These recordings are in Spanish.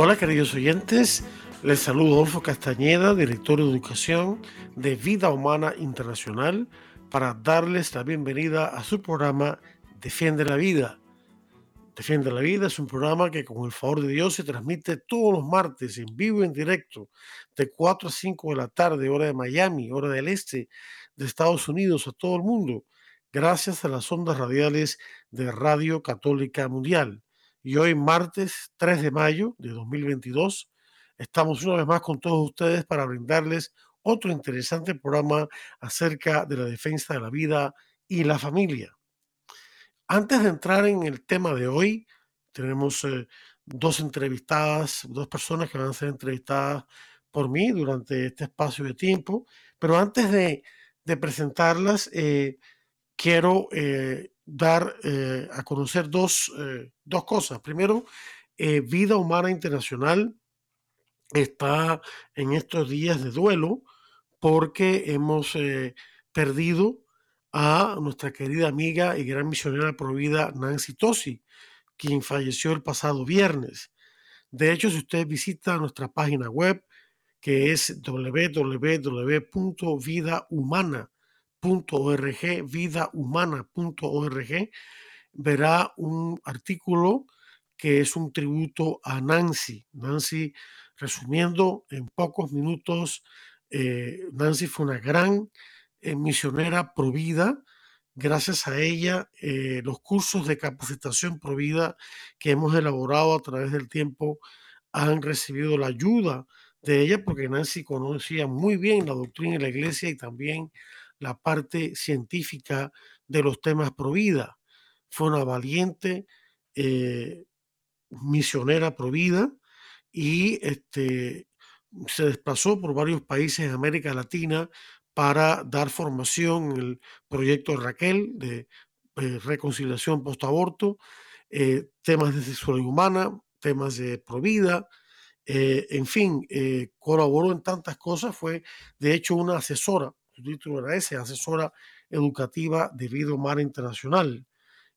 Hola queridos oyentes, les saludo Adolfo Castañeda, director de Educación de Vida Humana Internacional, para darles la bienvenida a su programa Defiende la Vida Defiende la Vida es un programa que con el favor de Dios se transmite todos los martes en vivo y en directo de 4 a 5 de la tarde, hora de Miami, hora del este de Estados Unidos a todo el mundo, gracias a las ondas radiales de Radio Católica Mundial. Y hoy, martes 3 de mayo de 2022, estamos una vez más con todos ustedes para brindarles otro interesante programa acerca de la defensa de la vida y la familia. Antes de entrar en el tema de hoy, tenemos eh, dos entrevistadas, dos personas que van a ser entrevistadas por mí durante este espacio de tiempo, pero antes de, presentarlas, eh, quiero eh, dar a conocer dos, dos, cosas. Primero, Vida Humana Internacional está en estos días de duelo porque hemos perdido a nuestra querida amiga y gran misionera provida Nancy Tosi, quien falleció el pasado viernes. De hecho, si usted visita nuestra página web, que es www.vidahumana.org, vidahumana.org, verá un artículo que es un tributo a Nancy. Nancy, resumiendo en pocos minutos, eh, Nancy fue una gran eh, misionera Provida. Gracias a ella, eh, los cursos de capacitación Provida que hemos elaborado a través del tiempo han recibido la ayuda de ella porque Nancy conocía muy bien la doctrina de la iglesia y también la parte científica de los temas Provida. Fue una valiente eh, misionera Provida y este, se desplazó por varios países en América Latina para dar formación en el proyecto Raquel de eh, reconciliación post-aborto, eh, temas de sexualidad humana, temas de provida, en fin, colaboró en tantas cosas, fue de hecho una asesora, era ese, asesora educativa de Vida Humana Internacional.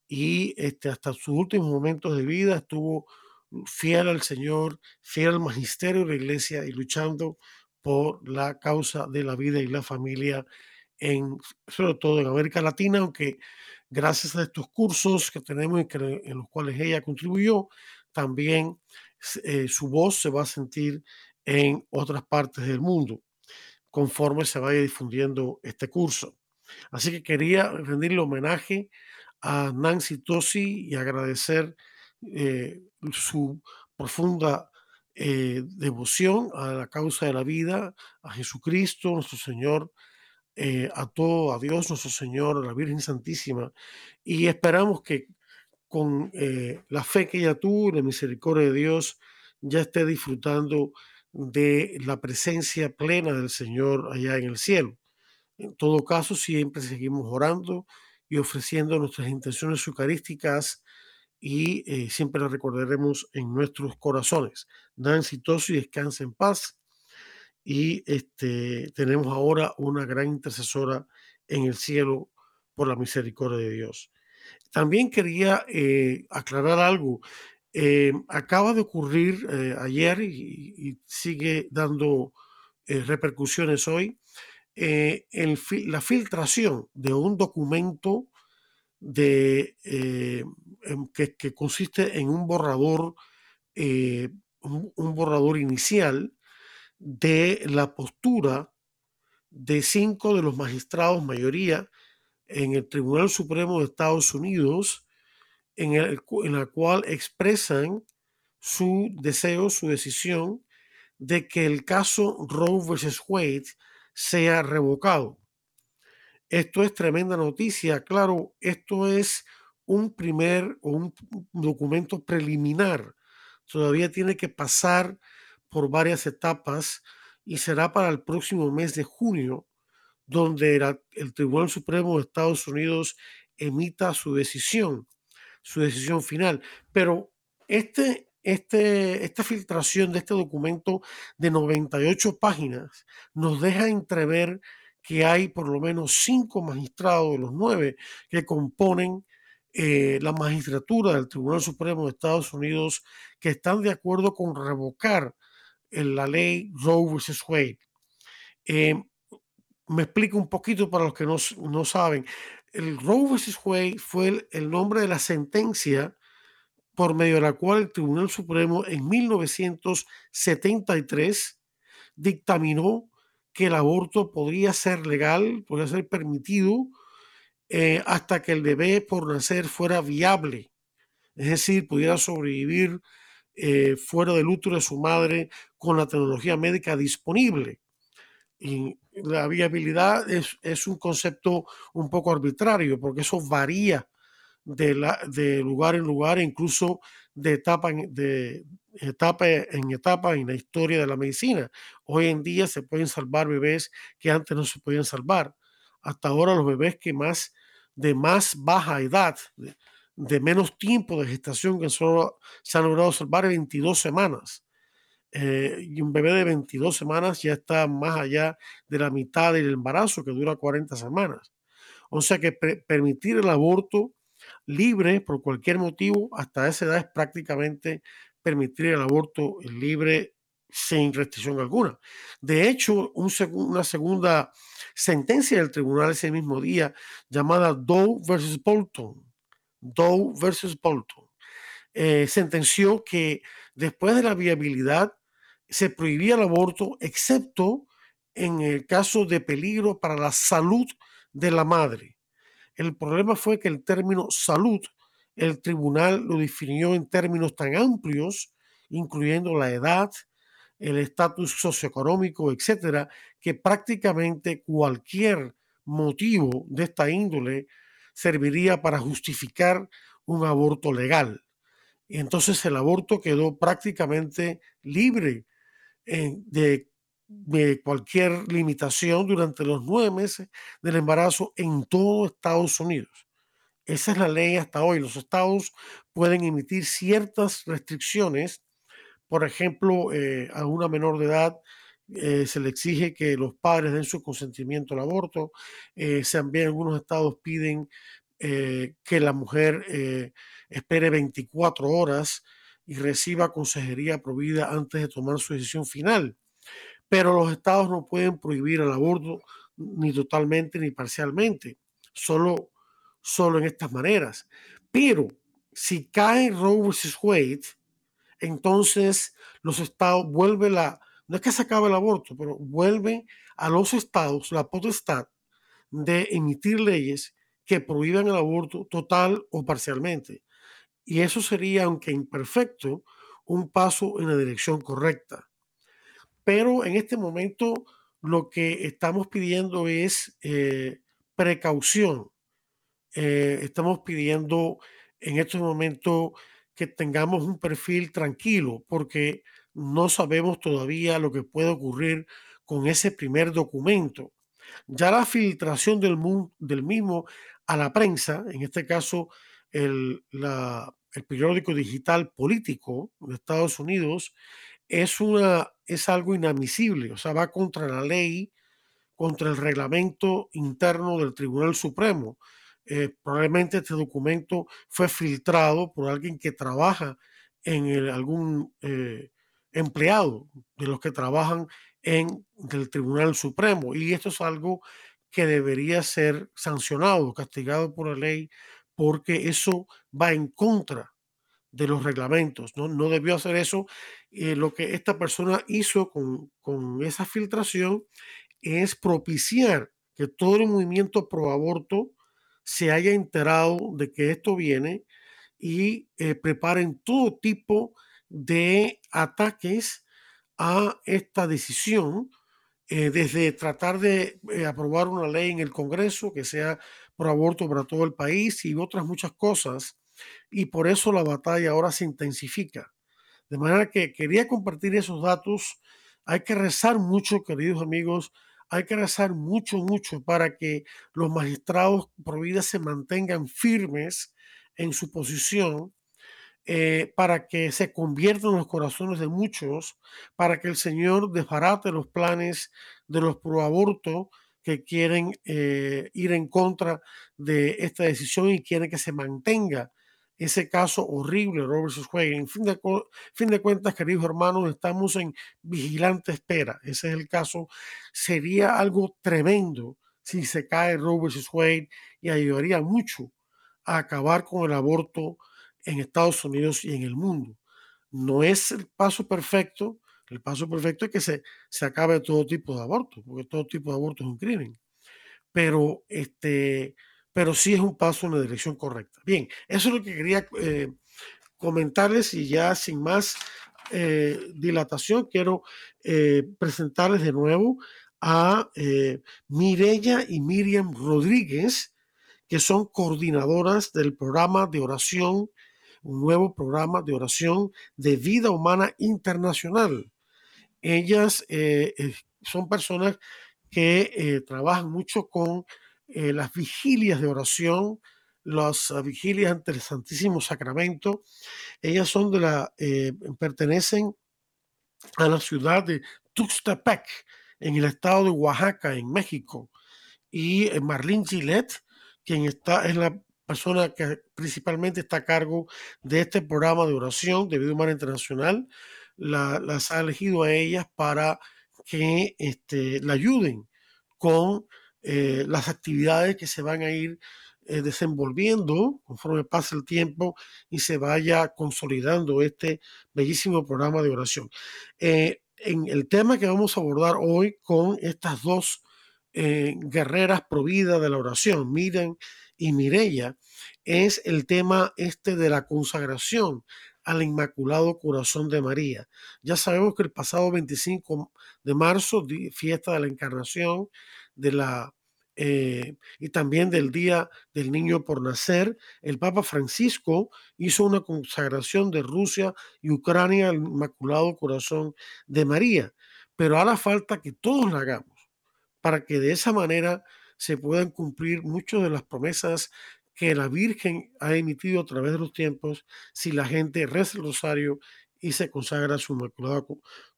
Y este, hasta sus últimos momentos de vida estuvo fiel al Señor, fiel al magisterio de la iglesia y luchando por la causa de la vida y la familia, en, sobre todo en América Latina, aunque gracias a estos cursos que tenemos y en los cuales ella contribuyó, también eh, su voz se va a sentir en otras partes del mundo conforme se vaya difundiendo este curso. Así que quería rendirle homenaje a Nancy Tosi y agradecer eh, su profunda eh, devoción a la causa de la vida, a Jesucristo, nuestro Señor, eh, a todo, a Dios, nuestro Señor, a la Virgen Santísima. Y esperamos que con la fe que ella tuvo y la misericordia de Dios, ya esté disfrutando de la presencia plena del Señor allá en el cielo. En todo caso, siempre seguimos orando y ofreciendo nuestras intenciones eucarísticas y eh, siempre la recordaremos en nuestros corazones. Nancy Tosi, descansa en paz. Y este, tenemos ahora una gran intercesora en el cielo por la misericordia de Dios. También quería eh, aclarar algo. Eh, acaba de ocurrir ayer y, sigue dando repercusiones hoy la filtración de un documento eh, que, consiste en un borrador, eh, un, borrador inicial de la postura de cinco de los magistrados, mayoría, en el Tribunal Supremo de Estados Unidos, en, la cual expresan su deseo, su decisión de que el caso Roe versus Wade sea revocado. Esto es tremenda noticia. Claro, esto es un primer o un documento preliminar todavía tiene que pasar por varias etapas y será para el próximo mes de junio donde el Tribunal Supremo de Estados Unidos emita su decisión, su decisión final. Pero este, este, esta filtración de este documento de 98 páginas nos deja entrever que hay por lo menos cinco magistrados de los nueve que componen eh, la magistratura del Tribunal Supremo de Estados Unidos que están de acuerdo con revocar la ley Roe vs. Wade. Eh, me explico un poquito para los que no, saben. El Roe vs. Wade fue el, nombre de la sentencia por medio de la cual el Tribunal Supremo en 1973 dictaminó que el aborto podría ser legal, podría ser permitido eh, hasta que el bebé por nacer fuera viable, es decir, pudiera sobrevivir eh, fuera del útero de su madre con la tecnología médica disponible. Y la viabilidad es, un concepto un poco arbitrario, porque eso varía de, la, de lugar en lugar, incluso de etapa, en, de etapa en etapa en la historia de la medicina. Hoy en día se pueden salvar bebés que antes no se podían salvar. Hasta ahora los bebés que más de más baja edad, de, menos tiempo de gestación que solo se han logrado salvar 22 semanas. Eh, y un bebé de 22 semanas ya está más allá de la mitad del embarazo que dura 40 semanas. O sea que permitir el aborto libre por cualquier motivo hasta esa edad es prácticamente permitir el aborto libre sin restricción alguna. De hecho, una segunda sentencia del tribunal ese mismo día llamada Doe versus Bolton, Doe versus Bolton, eh, sentenció que después de la viabilidad se prohibía el aborto, excepto en el caso de peligro para la salud de la madre. El problema fue que el término salud, el tribunal lo definió en términos tan amplios, incluyendo la edad, el estatus socioeconómico, etcétera, que prácticamente cualquier motivo de esta índole serviría para justificar un aborto legal. Y entonces el aborto quedó prácticamente libre de, cualquier limitación durante los nueve meses del embarazo en todo Estados Unidos. Esa es la ley hasta hoy. Los estados pueden emitir ciertas restricciones. Por ejemplo, eh, a una menor de edad eh, se le exige que los padres den su consentimiento al aborto. Eh, también algunos estados piden que la mujer espere 24 horas y reciba consejería provida antes de tomar su decisión final. Pero los estados no pueden prohibir el aborto ni totalmente ni parcialmente, solo, solo en estas maneras. Pero si cae Roe vs. Wade, entonces los estados vuelve la, no es que se acabe el aborto, pero vuelve a los estados la potestad de emitir leyes que prohíban el aborto total o parcialmente. Y eso sería, aunque imperfecto, un paso en la dirección correcta. Pero en este momento lo que estamos pidiendo es eh, precaución. Eh, estamos pidiendo en este momento que tengamos un perfil tranquilo porque no sabemos todavía lo que puede ocurrir con ese primer documento. Ya la filtración del, del mismo a la prensa, en este caso el, el periódico digital político de Estados Unidos es, una, es algo inadmisible, o sea, va contra la ley, contra el reglamento interno del Tribunal Supremo. Eh, probablemente este documento fue filtrado por alguien que trabaja en algún eh, empleado de los que trabajan en el Tribunal Supremo y esto es algo que debería ser sancionado, castigado por la ley porque eso va en contra de los reglamentos, ¿no? No debió hacer eso. Eh, lo que esta persona hizo con, esa filtración es propiciar que todo el movimiento pro aborto se haya enterado de que esto viene y eh, preparen todo tipo de ataques a esta decisión, eh, desde tratar de aprobar una ley en el Congreso que sea por aborto para todo el país y otras muchas cosas. Y por eso la batalla ahora se intensifica. De manera que quería compartir esos datos. Hay que rezar mucho, queridos amigos, hay que rezar mucho, mucho para que los magistrados por vida se mantengan firmes en su posición, eh, para que se conviertan los corazones de muchos, para que el Señor desbarate los planes de los proabortos que quieren eh, ir en contra de esta decisión y quieren que se mantenga ese caso horrible, Robert Wade. En fin de, fin de cuentas, queridos hermanos, estamos en vigilante espera. Ese es el caso. Sería algo tremendo si se cae Robert Wade y ayudaría mucho a acabar con el aborto en Estados Unidos y en el mundo. No es el paso perfecto. El paso perfecto es que se, se acabe todo tipo de aborto, porque todo tipo de aborto es un crimen. Pero este, pero sí es un paso en la dirección correcta. Bien, eso es lo que quería eh, comentarles y ya sin más eh, dilatación quiero eh, presentarles de nuevo a Mirella y Miriam Rodríguez, que son coordinadoras del programa de oración, un nuevo programa de oración de vida humana internacional. Ellas son personas que trabajan mucho con eh, las vigilias de oración, las ah, vigilias ante el Santísimo Sacramento. Ellas son de la, eh, pertenecen a la ciudad de Tuxtepec, en el estado de Oaxaca, en México. Y eh, Marlene Gillette, quien está, es la persona que principalmente está a cargo de este programa de oración de vida humana internacional, las ha elegido a ellas para que este, la ayuden con eh, las actividades que se van a ir eh, desenvolviendo conforme pasa el tiempo y se vaya consolidando este bellísimo programa de oración. Eh, en el tema que vamos a abordar hoy con estas dos guerreras providas de la oración, Miren y Mirella, es el tema este de la consagración al Inmaculado Corazón de María. Ya sabemos que el pasado 25 de marzo, fiesta de la Encarnación, de la eh, y también del Día del Niño por Nacer, el Papa Francisco hizo una consagración de Rusia y Ucrania al Inmaculado Corazón de María. Pero hará falta que todos lo hagamos para que de esa manera se puedan cumplir muchas de las promesas que la Virgen ha emitido a través de los tiempos si la gente reza el rosario y se consagra su Inmaculado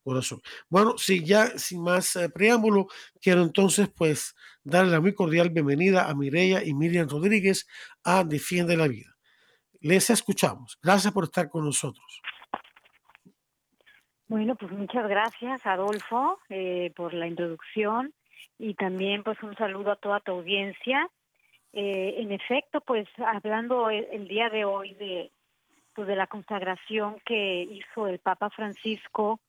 Corazón. Bueno, si ya sin más eh, preámbulo, quiero entonces pues darle la muy cordial bienvenida a Mireya y Miriam Rodríguez a Defiende la Vida. Les escuchamos. Gracias por estar con nosotros. Bueno, pues muchas gracias, Adolfo, eh, por la introducción y también pues un saludo a toda tu audiencia. Eh, en efecto, pues hablando el, día de hoy de, pues, de la consagración que hizo el Papa Francisco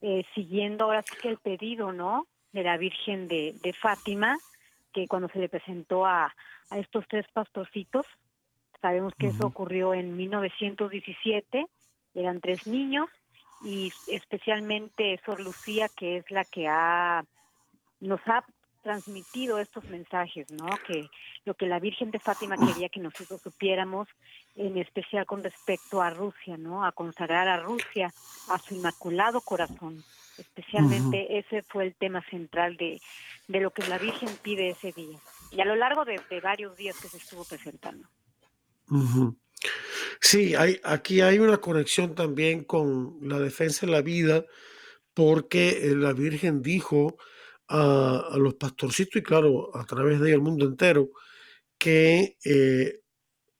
eh, siguiendo ahora sí que el pedido, ¿no? De la Virgen de, Fátima, que cuando se le presentó a, a estos tres pastorcitos, sabemos que eso ocurrió en 1917, eran tres niños, y especialmente Sor Lucía, que es la que ha nos ha transmitido estos mensajes, ¿no? Que lo que la Virgen de Fátima quería que nosotros supiéramos, en especial con respecto a Rusia, ¿no? A consagrar a Rusia a su inmaculado corazón. Especialmente ese fue el tema central de, de, lo que la Virgen pide ese día. Y a lo largo de, varios días que se estuvo presentando. Sí, hay, aquí hay una conexión también con la defensa de la vida, porque eh, la Virgen dijo a, los pastorcitos y claro, a través de el mundo entero, que eh,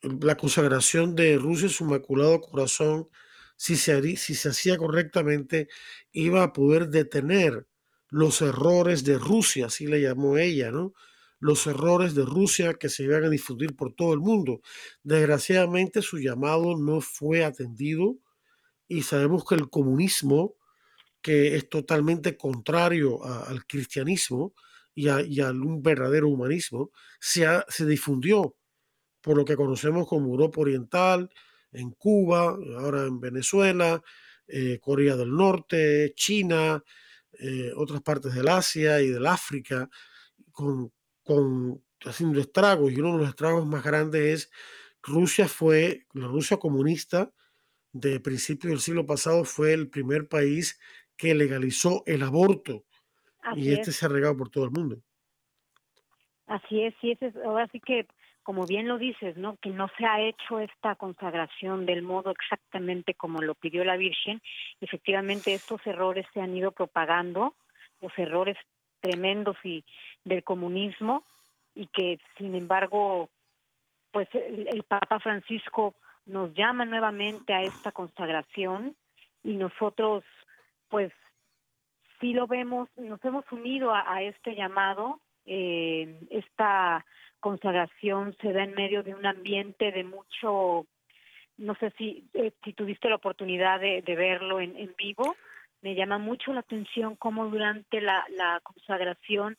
la consagración de Rusia, su inmaculado corazón, si se, si se hacía correctamente, iba a poder detener los errores de Rusia, así le llamó ella, ¿no? Los errores de Rusia que se iban a difundir por todo el mundo. Desgraciadamente su llamado no fue atendido y sabemos que el comunismo que es totalmente contrario al cristianismo y a, un verdadero humanismo, se, se difundió por lo que conocemos como Europa Oriental, en Cuba, ahora en Venezuela, eh, Corea del Norte, China, eh, otras partes del Asia y del África, con, con, haciendo estragos. Y uno de los estragos más grandes es Rusia fue, la Rusia comunista de principios del siglo pasado fue el primer país que legalizó el aborto y este se ha regado por todo el mundo. Así es, sí, es, ahora sí que, como bien lo dices, ¿no? Que no se ha hecho esta consagración del modo exactamente como lo pidió la Virgen. Efectivamente, estos errores se han ido propagando, los errores tremendos y del comunismo, y que, sin embargo, pues el Papa Francisco nos llama nuevamente a esta consagración y nosotros, pues, sí lo vemos, nos hemos unido a, este llamado. Eh, esta consagración se da en medio de un ambiente de mucho, no sé si, eh, si tuviste la oportunidad de, verlo en, vivo, me llama mucho la atención cómo durante la, la consagración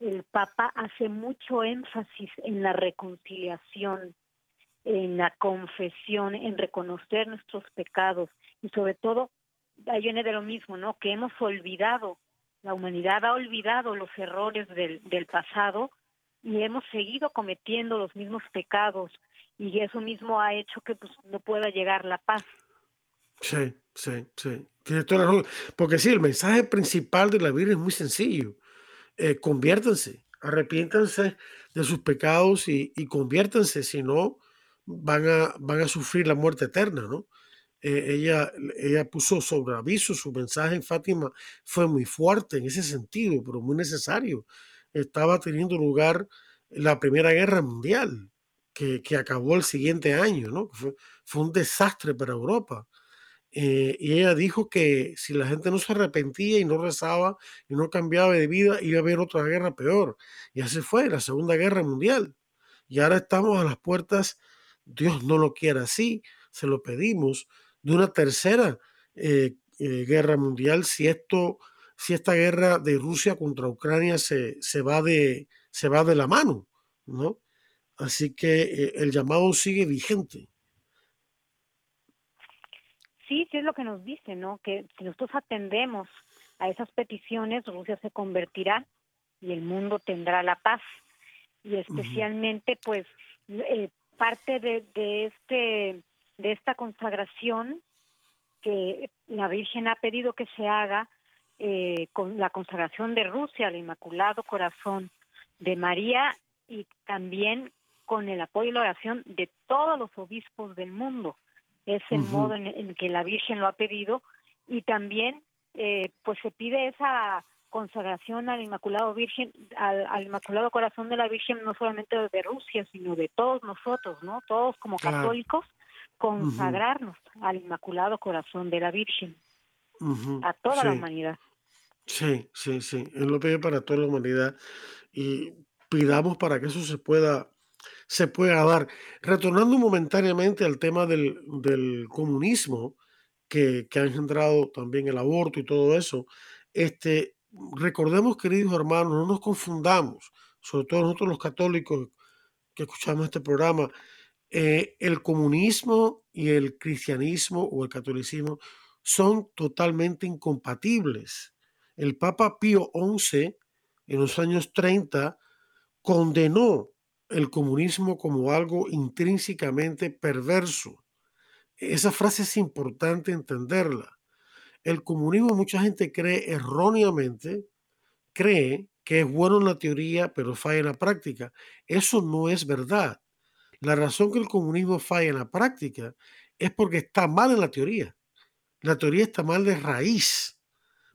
el Papa hace mucho énfasis en la reconciliación, en la confesión, en reconocer nuestros pecados y sobre todo ahí viene de lo mismo, ¿no? Que hemos olvidado, la humanidad ha olvidado los errores del, pasado y hemos seguido cometiendo los mismos pecados y eso mismo ha hecho que pues, no pueda llegar la paz. Sí, sí, sí. Porque sí, el mensaje principal de la Biblia es muy sencillo. Eh, conviértanse, arrepiéntanse de sus pecados y, y conviértanse, si no, van a, van a sufrir la muerte eterna, ¿no? Eh, ella, ella puso sobre aviso, su mensaje en Fátima fue muy fuerte en ese sentido, pero muy necesario. Estaba teniendo lugar la Primera Guerra Mundial, que, que acabó el siguiente año, ¿no? Fue, fue un desastre para Europa. Eh, y ella dijo que si la gente no se arrepentía y no rezaba y no cambiaba de vida, iba a haber otra guerra peor. Y así fue, la Segunda Guerra Mundial. Y ahora estamos a las puertas, Dios no lo quiere así, se lo pedimos, de una tercera eh, eh, guerra mundial si esto si esta guerra de Rusia contra Ucrania se, se, va, de, se va de la mano, ¿no? Así que eh, el llamado sigue vigente. Sí, sí es lo que nos dice, ¿no? Que si nosotros atendemos a esas peticiones, Rusia se convertirá y el mundo tendrá la paz. Y especialmente, pues, parte de, de este de esta consagración que la Virgen ha pedido que se haga eh, con la consagración de Rusia al Inmaculado Corazón de María y también con el apoyo y la oración de todos los obispos del mundo. Es el modo en, que la Virgen lo ha pedido y también eh, pues se pide esa consagración al Inmaculado Virgen, al, Inmaculado Corazón de la Virgen, no solamente de Rusia, sino de todos nosotros, ¿no? Todos como católicos, consagrarnos al Inmaculado Corazón de la Virgen, a toda la humanidad. Sí, sí, sí. Él lo pide para toda la humanidad y pidamos para que eso se pueda, se pueda dar. Retornando momentáneamente al tema del, del comunismo, que, que, ha engendrado también el aborto y todo eso, este, recordemos, queridos hermanos, no nos confundamos, sobre todo nosotros los católicos que escuchamos este programa, eh, el comunismo y el cristianismo o el catolicismo son totalmente incompatibles. El Papa Pío XI en los años 30 condenó el comunismo como algo intrínsecamente perverso. Esa frase es importante entenderla. El comunismo mucha gente cree erróneamente, cree que es bueno en la teoría, pero falla en la práctica. Eso no es verdad. La razón que el comunismo falla en la práctica es porque está mal en la teoría. La teoría está mal de raíz.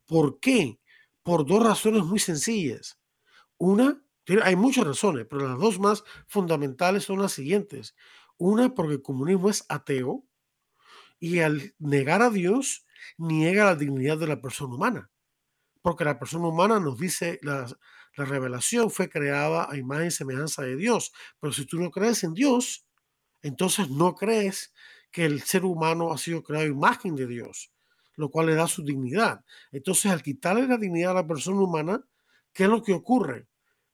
¿Por qué? Por dos razones muy sencillas. Una, hay muchas razones, pero las dos más fundamentales son las siguientes. Una, porque el comunismo es ateo y al negar a Dios niega la dignidad de la persona humana. Porque la persona humana nos dice, las, la revelación fue creada a imagen y semejanza de Dios. Pero si tú no crees en Dios, entonces no crees que el ser humano ha sido creado a imagen de Dios, lo cual le da su dignidad. Entonces, al quitarle la dignidad a la persona humana, ¿qué es lo que ocurre?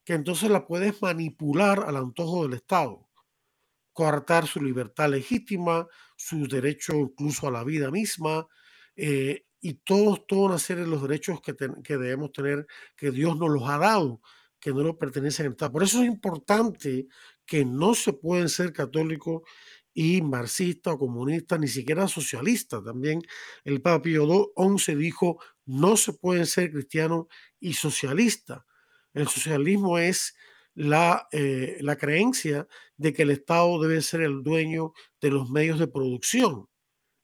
Que entonces la puedes manipular al antojo del Estado, coartar su libertad legítima, su derecho incluso a la vida misma, eh, y todos, toda una serie de los derechos que, que, debemos tener, que Dios nos los ha dado, que no nos pertenecen a Estado. Por eso es importante que no se pueden ser católicos y marxista o comunista, ni siquiera socialista. También el Papa Pío XI dijo, no se puede ser cristiano y socialista. El socialismo es la, eh, la creencia de que el Estado debe ser el dueño de los medios de producción.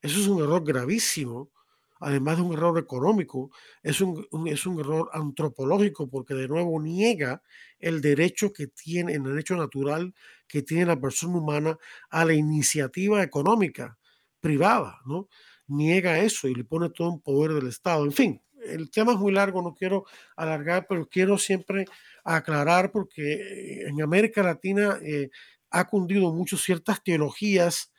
Eso es un error gravísimo además de un error económico, es un, es un error antropológico porque de nuevo niega el derecho que tiene, el derecho natural que tiene la persona humana a la iniciativa económica privada, ¿no? Niega eso y le pone todo en poder del Estado. En fin, el tema es muy largo, no quiero alargar, pero quiero siempre aclarar porque en América Latina eh, ha cundido mucho ciertas teologías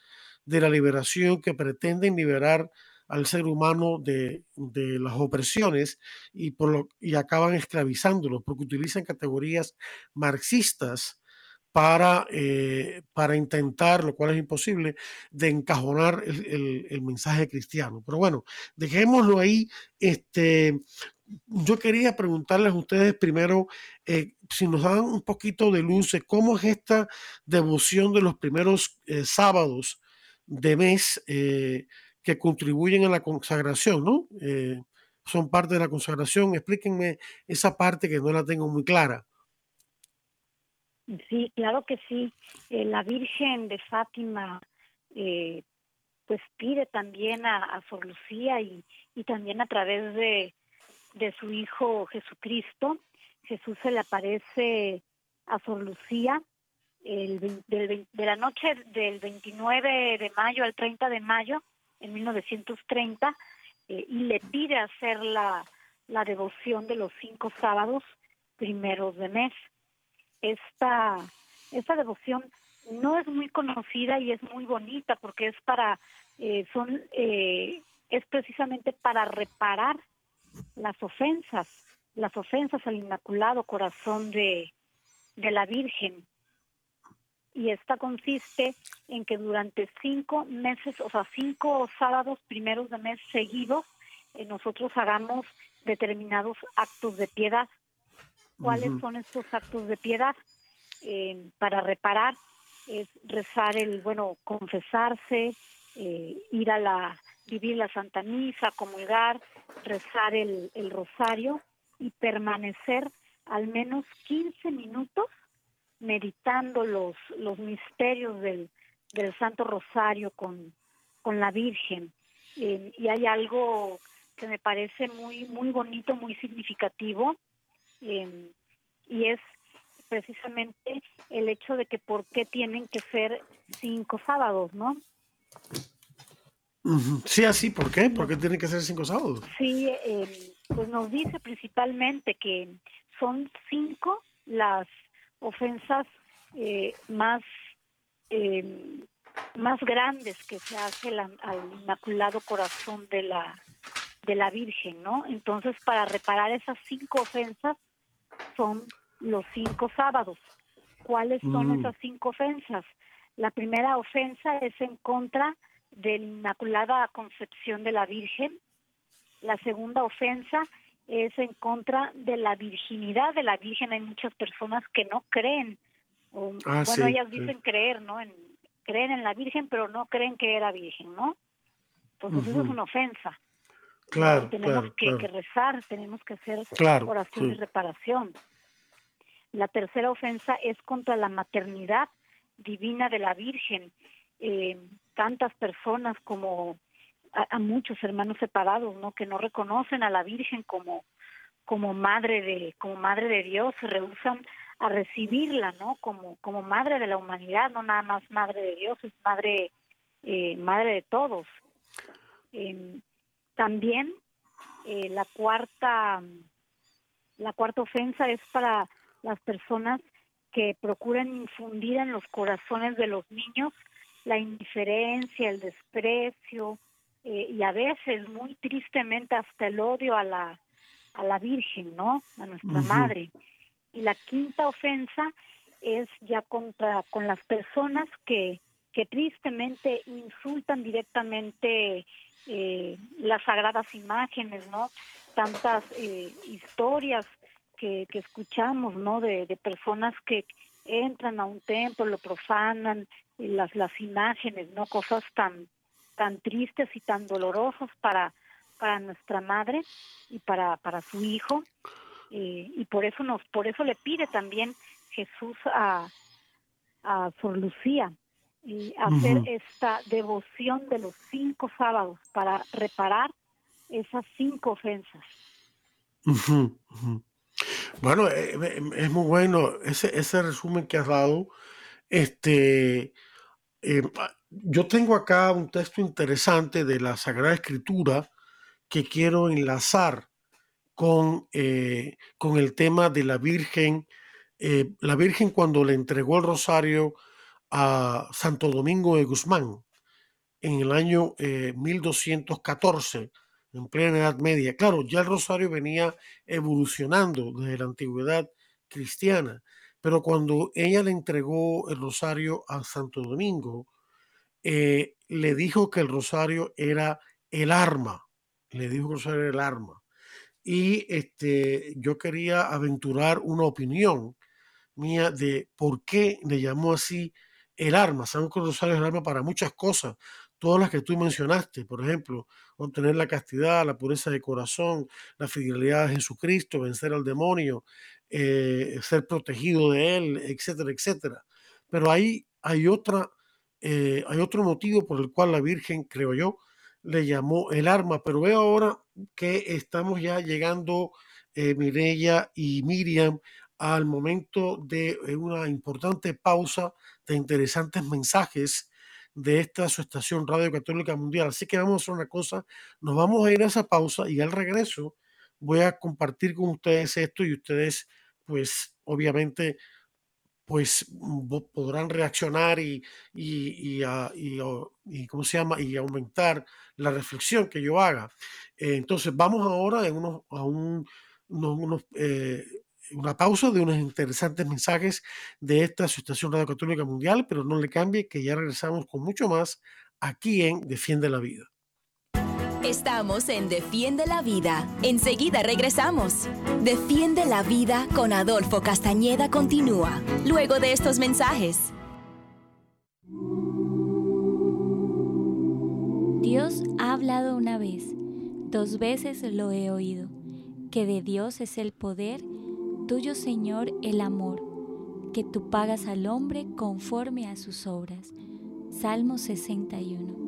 de la liberación que pretenden liberar al ser humano de, las opresiones y, por lo, y acaban esclavizándolo porque utilizan categorías marxistas para, eh, para intentar, lo cual es imposible, de encajonar el, mensaje cristiano. Pero bueno, dejémoslo ahí. Este, yo quería preguntarles a ustedes primero eh, si nos dan un poquito de luz de cómo es esta devoción de los primeros eh, sábados de mes que contribuyen a la consagración, ¿no? Eh, son parte de la consagración. Explíquenme esa parte que no la tengo muy clara. Sí, claro que sí. Eh, la Virgen de Fátima eh, pues pide también a, a Sor Lucía y, también a través de, de su Hijo Jesucristo. Jesús se le aparece a Sor Lucía el, de la noche del 29 de mayo al 30 de mayo en 1930 eh, y le pide hacer la, la devoción de los cinco sábados primeros de mes. Esta, esta devoción no es muy conocida y es muy bonita porque es para, eh, son, eh, es precisamente para reparar las ofensas, las ofensas al Inmaculado Corazón de, de la Virgen y esta consiste en que durante cinco meses, o sea, cinco sábados primeros de mes seguidos, eh, nosotros hagamos determinados actos de piedad. ¿Cuáles son estos actos de piedad? Eh, para reparar es rezar el, bueno, confesarse, eh, ir a la, vivir la Santa Misa, comulgar, rezar el, el rosario y permanecer al menos 15 minutos meditando los, los misterios del, del Santo Rosario con, con la Virgen. Eh, y hay algo que me parece muy, muy bonito, muy significativo, eh, y es precisamente el hecho de que por qué tienen que ser cinco sábados, ¿no? Sí, así, ¿por qué? ¿Por qué tienen que ser cinco sábados? Sí, eh, pues nos dice principalmente que son cinco las ofensas eh, más eh, más grandes que se hace al Inmaculado Corazón de la de la Virgen, ¿no? Entonces, para reparar esas cinco ofensas son los cinco sábados. ¿Cuáles son mm. esas cinco ofensas? La primera ofensa es en contra de la Inmaculada Concepción de la Virgen. La segunda ofensa es en contra de la virginidad de la Virgen. Hay muchas personas que no creen, ah, bueno, ellas dicen creer, ¿no? En, creen en la Virgen, pero no creen que era virgen, ¿no? Entonces eso es una ofensa. Claro, tenemos que, rezar, tenemos que hacer oración y reparación. La tercera ofensa es contra la maternidad divina de la Virgen. Eh, tantas personas como a, muchos hermanos separados, ¿no? Que no reconocen a la Virgen como como madre de como madre de Dios, se rehusan a recibirla, ¿no? Como como madre de la humanidad, no nada más madre de Dios, es madre eh, madre de todos. Em, también eh, la cuarta la cuarta ofensa es para las personas que procuran infundir en los corazones de los niños la indiferencia, el desprecio, eh, y a veces muy tristemente hasta el odio a la, a la Virgen, ¿no? A nuestra madre. Y la quinta ofensa es ya contra con las personas que, que tristemente insultan directamente eh, las sagradas imágenes, ¿no? Tantas eh, historias que, que escuchamos, ¿no? De, de personas que entran a un templo, lo profanan, las, las imágenes, ¿no? Cosas tan, tan tristes y tan dolorosas para, para nuestra madre y para, para su hijo. Eh, y por eso nos, por eso le pide también Jesús a, a Sor Lucía y hacer esta devoción de los cinco sábados para reparar esas cinco ofensas. Bueno, eh, eh, es muy bueno ese, ese resumen que has dado. Este, eh, yo tengo acá un texto interesante de la Sagrada Escritura que quiero enlazar con, con el tema de la Virgen. la Virgen cuando le entregó el rosario a Santo Domingo de Guzmán en el año 1214 en plena Edad Media. Claro, ya el rosario venía evolucionando desde la antigüedad cristiana, pero cuando ella le entregó el rosario a Santo Domingo, eh, le dijo que el rosario era el arma, le dijo que el rosario era el arma. Y este, yo quería aventurar una opinión mía de por qué le llamó así el arma. Sabemos que el rosario es el arma para muchas cosas, todas las que tú mencionaste, por ejemplo, obtener la castidad, la pureza de corazón, la fidelidad a Jesucristo, vencer al demonio, eh, ser protegido de él, etcétera, etcétera. Pero ahí hay otra, eh, hay otro motivo por el cual la Virgen, creo yo, le llamó el arma. Pero veo ahora que estamos ya llegando, eh, Mireya y Miriam, al momento de una importante pausa de interesantes mensajes de esta su estación Radio Católica Mundial. Así que vamos a hacer una cosa, nos vamos a ir a esa pausa y al regreso voy a compartir con ustedes esto y ustedes pues obviamente pues podrán reaccionar y, y, y, ¿cómo se llama? y aumentar la reflexión que yo haga. Eh, entonces vamos ahora en unos, a un, unos, eh, una pausa de unos interesantes mensajes de esta situación Radio Católica Mundial, pero no le cambie que ya regresamos con mucho más aquí en Defiende la Vida. Estamos en Defiende la Vida. Enseguida regresamos. Defiende la Vida con Adolfo Castañeda continúa, luego de estos mensajes. Dios ha hablado una vez, dos veces lo he oído, que de Dios es el poder tuyo, Señor, el amor, que tú pagas al hombre conforme a sus obras. Salmo 61.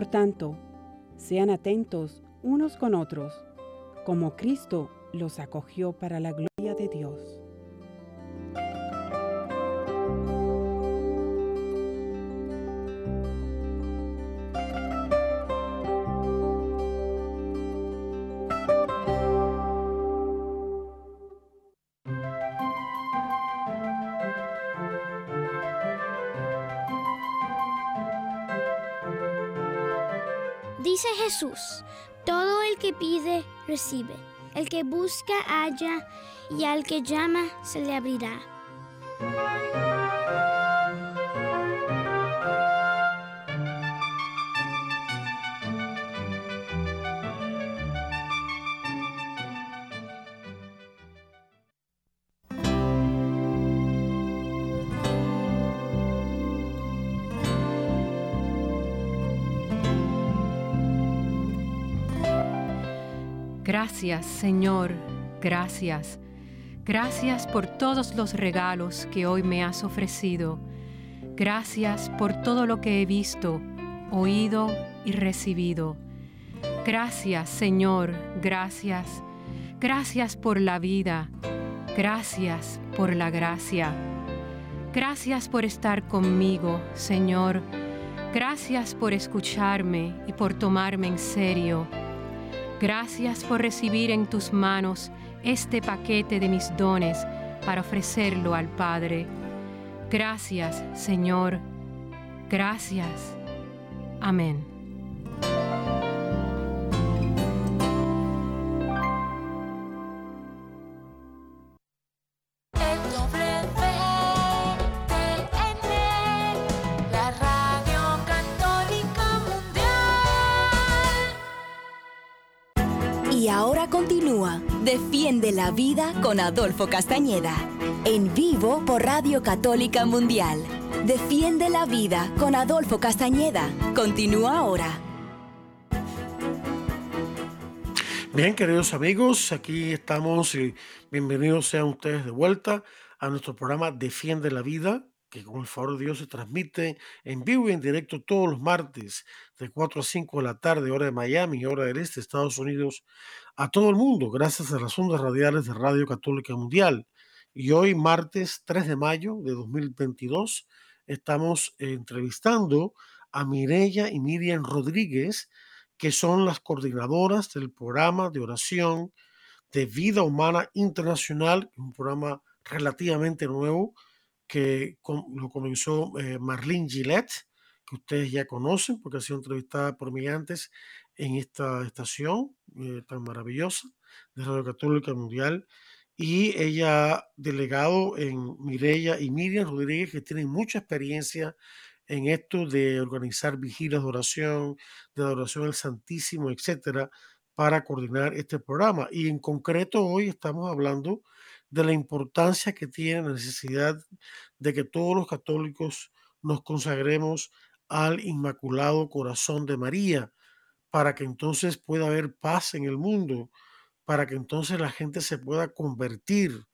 Por tanto, sean atentos unos con otros como Cristo los acogió para la gloria de Dios. Jesús, todo el que pide, recibe. El que busca, halla, y al que llama, se le abrirá. Gracias, Señor, gracias. Gracias por todos los regalos que hoy me has ofrecido. Gracias por todo lo que he visto, oído y recibido. Gracias, Señor, gracias. Gracias por la vida. Gracias por la gracia. Gracias por estar conmigo, Señor. Gracias por escucharme y por tomarme en serio. Gracias por recibir en tus manos este paquete de mis dones para ofrecerlo al Padre. Gracias, Señor. Gracias. Amén. Defiende la Vida con Adolfo Castañeda. En vivo por Radio Católica Mundial. Defiende la Vida con Adolfo Castañeda. Continúa ahora. Bien, queridos amigos, aquí estamos y bienvenidos sean ustedes de vuelta a nuestro programa Defiende la Vida que con el favor de Dios se transmite en vivo y en directo todos los martes de 4 a 5 de la tarde, hora de Miami, hora del este, Estados Unidos, a todo el mundo, gracias a las ondas radiales de Radio Católica Mundial. Y hoy, martes 3 de mayo de 2022, estamos entrevistando a Mireya y Miriam Rodríguez, que son las coordinadoras del programa de oración de vida humana internacional, un programa relativamente nuevo que lo comenzó eh, Marlene Gillette, que ustedes ya conocen porque ha sido entrevistada por mí antes en esta estación eh, tan maravillosa de Radio Católica Mundial. Y ella delegado en Mireya y Miriam Rodríguez, que tienen mucha experiencia en esto de organizar vigilias de oración, de adoración al Santísimo, etcétera, para coordinar este programa. Y en concreto hoy estamos hablando de la importancia que tiene la necesidad de que todos los católicos nos consagremos al Inmaculado Corazón de María, para que entonces pueda haber paz en el mundo, para que entonces la gente se pueda convertir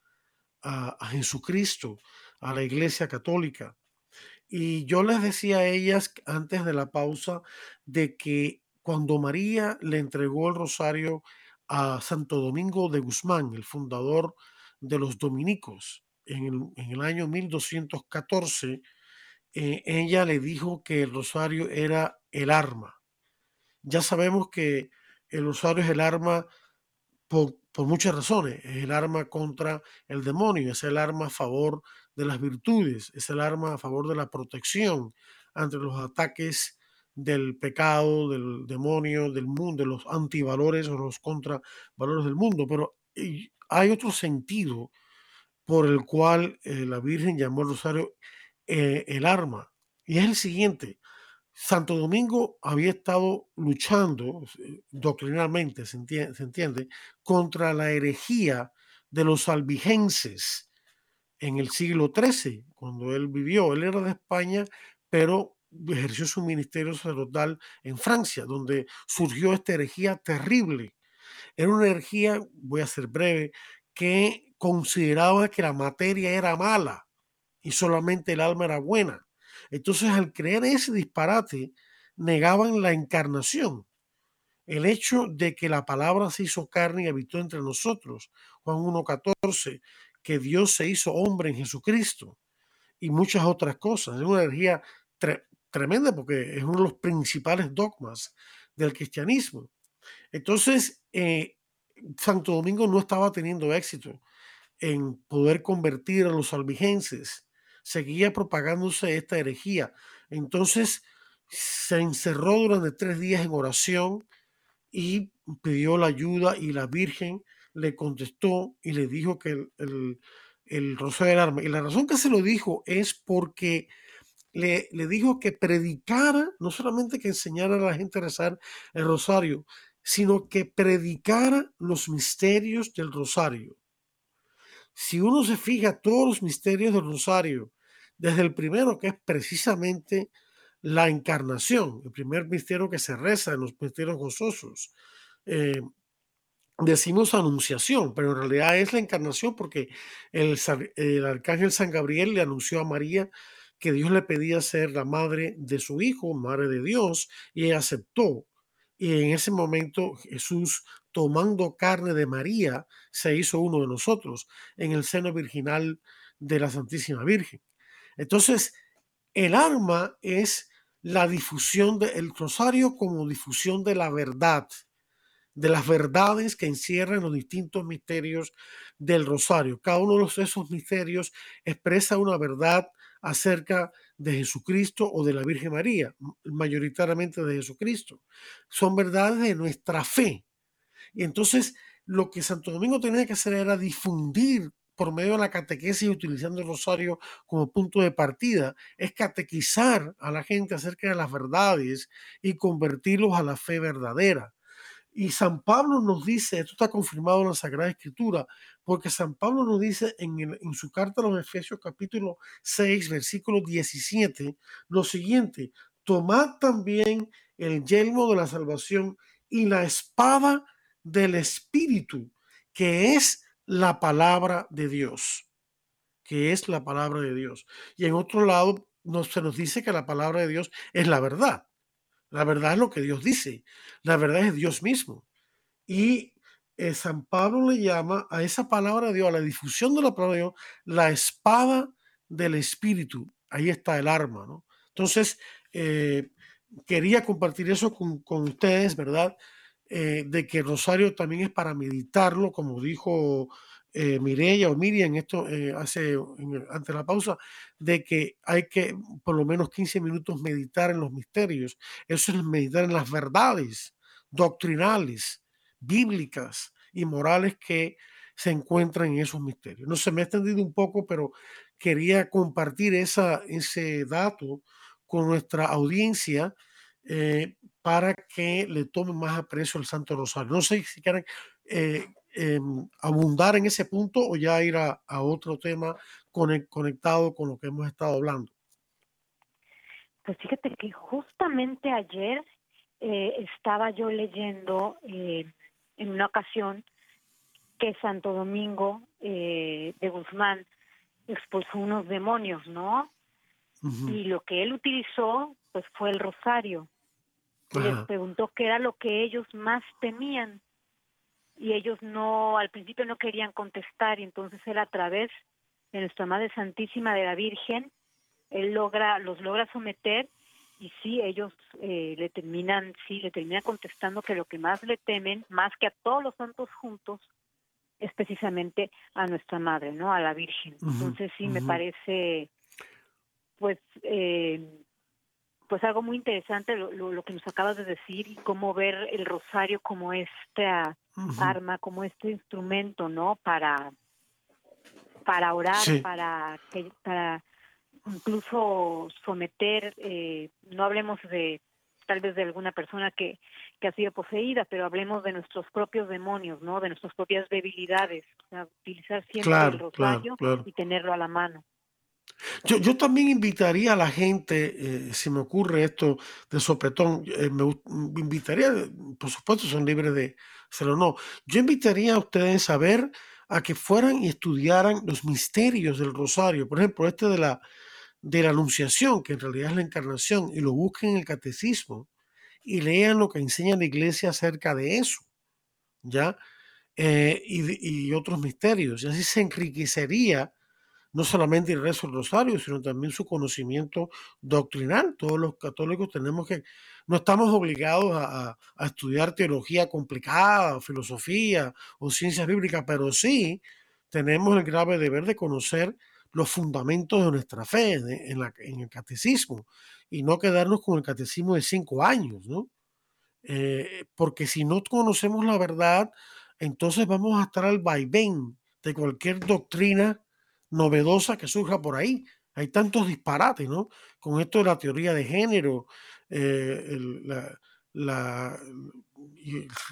a, Jesucristo, a la Iglesia Católica. Y yo les decía a ellas antes de la pausa de que cuando María le entregó el rosario a Santo Domingo de Guzmán, el fundador de los dominicos en el, año 1214, eh, ella le dijo que el rosario era el arma. Ya sabemos que el rosario es el arma por, por, muchas razones. Es el arma contra el demonio, es el arma a favor de las virtudes, es el arma a favor de la protección ante los ataques del pecado, del demonio, del mundo, de los antivalores o los contravalores del mundo. Pero hay otro sentido por el cual eh, la Virgen llamó al rosario eh, el arma. Y es el siguiente. Santo Domingo había estado luchando eh, doctrinalmente, se entiende, contra la herejía de los albigenses en el siglo XIII, cuando él vivió. Él era de España, pero ejerció su ministerio sacerdotal en Francia, donde surgió esta herejía terrible era una energía, voy a ser breve, que consideraba que la materia era mala y solamente el alma era buena. Entonces, al creer ese disparate, negaban la encarnación, el hecho de que la palabra se hizo carne y habitó entre nosotros, Juan 1.14, que Dios se hizo hombre en Jesucristo y muchas otras cosas. Es una energía tremenda porque es uno de los principales dogmas del cristianismo. Entonces, eh, Santo Domingo no estaba teniendo éxito en poder convertir a los albigenses. Seguía propagándose esta herejía. Entonces, se encerró durante tres días en oración y pidió la ayuda y la Virgen le contestó y le dijo que el, rosario del arma. Y la razón que se lo dijo es porque le, le, dijo que predicara, no solamente que enseñara a la gente a rezar el rosario, sino que predicara los misterios del rosario. Si uno se fija todos los misterios del rosario, desde el primero que es precisamente la encarnación, el primer misterio que se reza en los misterios gozosos, eh, decimos anunciación, pero en realidad es la encarnación porque el, el, arcángel San Gabriel le anunció a María que Dios le pedía ser la madre de su hijo, madre de Dios, y ella aceptó. Y en ese momento Jesús, tomando carne de María, se hizo uno de nosotros en el seno virginal de la Santísima Virgen. Entonces, el arma es la difusión del rosario como difusión de la verdad, de las verdades que encierran los distintos misterios del rosario. Cada uno de esos misterios expresa una verdad acerca de Jesucristo o de la Virgen María, mayoritariamente de Jesucristo. Son verdades de nuestra fe. Y entonces lo que Santo Domingo tenía que hacer era difundir por medio de la catequesis utilizando el rosario como punto de partida, es catequizar a la gente acerca de las verdades y convertirlos a la fe verdadera. Y San Pablo nos dice, esto está confirmado en la Sagrada Escritura, porque San Pablo nos dice en, en su carta a los Efesios capítulo 6, versículo 17, lo siguiente, tomad también el yelmo de la salvación y la espada del Espíritu, que es la palabra de Dios, que es la palabra de Dios. Y en otro lado se nos dice que la palabra de Dios es la verdad. La verdad es lo que Dios dice. La verdad es Dios mismo. Y eh, San Pablo le llama a esa palabra de Dios, a la difusión de la palabra de Dios, la espada del Espíritu. Ahí está el arma, ¿no? Entonces, eh, quería compartir eso con, con ustedes, ¿verdad? Eh, de que Rosario también es para meditarlo, como dijo eh, Mireya o Miriam esto eh, hace ante la pausa, de que hay que por lo menos 15 minutos meditar en los misterios. Eso es meditar en las verdades doctrinales, bíblicas y morales que se encuentran en esos misterios. No se me ha extendido un poco, pero quería compartir esa, ese dato con nuestra audiencia eh, para que le tome más aprecio al Santo Rosario. No sé si quieren eh, em, abundar en ese punto o ya ir a, otro tema conectado con lo que hemos estado hablando. Pues fíjate que justamente ayer eh, estaba yo leyendo en una ocasión que Santo Domingo de Guzmán expulsó unos demonios, ¿no? Y lo que él utilizó, pues fue el rosario les preguntó qué era lo que ellos más temían y ellos no, al principio no querían contestar y entonces él a través de nuestra Madre Santísima de la Virgen, él logra, los logra someter y sí, ellos eh, le terminan, sí, le terminan contestando que lo que más le temen, más que a todos los santos juntos, es precisamente a nuestra Madre, ¿no? A la Virgen. Entonces sí, me parece, pues, eh, pues algo muy interesante lo, lo, que nos acabas de decir y cómo ver el rosario como esta arma, como este instrumento, ¿no? Para para orar, para que, para incluso someter, eh, no hablemos de tal vez de alguna persona que, que ha sido poseída, pero hablemos de nuestros propios demonios, ¿no? De nuestras propias debilidades, utilizar siempre el rosario y tenerlo a la mano. Yo, también invitaría a la gente, eh, si me ocurre esto de sopetón, eh, me, invitaría, por supuesto son libres de hacerlo no, yo invitaría a ustedes a ver, a que fueran y estudiaran los misterios del rosario, por ejemplo, este de la, de la anunciación, que en realidad es la encarnación, y lo busquen en el catecismo y lean lo que enseña la iglesia acerca de eso, ¿ya? Eh, y, y otros misterios, y así se enriquecería no solamente el rezo del rosario, sino también su conocimiento doctrinal. Todos los católicos tenemos que, no estamos obligados a, estudiar teología complicada, filosofía o ciencias bíblicas, pero sí tenemos el grave deber de conocer los fundamentos de nuestra fe en, en el catecismo y no quedarnos con el catecismo de cinco años, ¿no? Eh, porque si no conocemos la verdad, entonces vamos a estar al vaivén de cualquier doctrina novedosa que surja por ahí. Hay tantos disparates, ¿no? Con esto de la teoría de género, eh, la,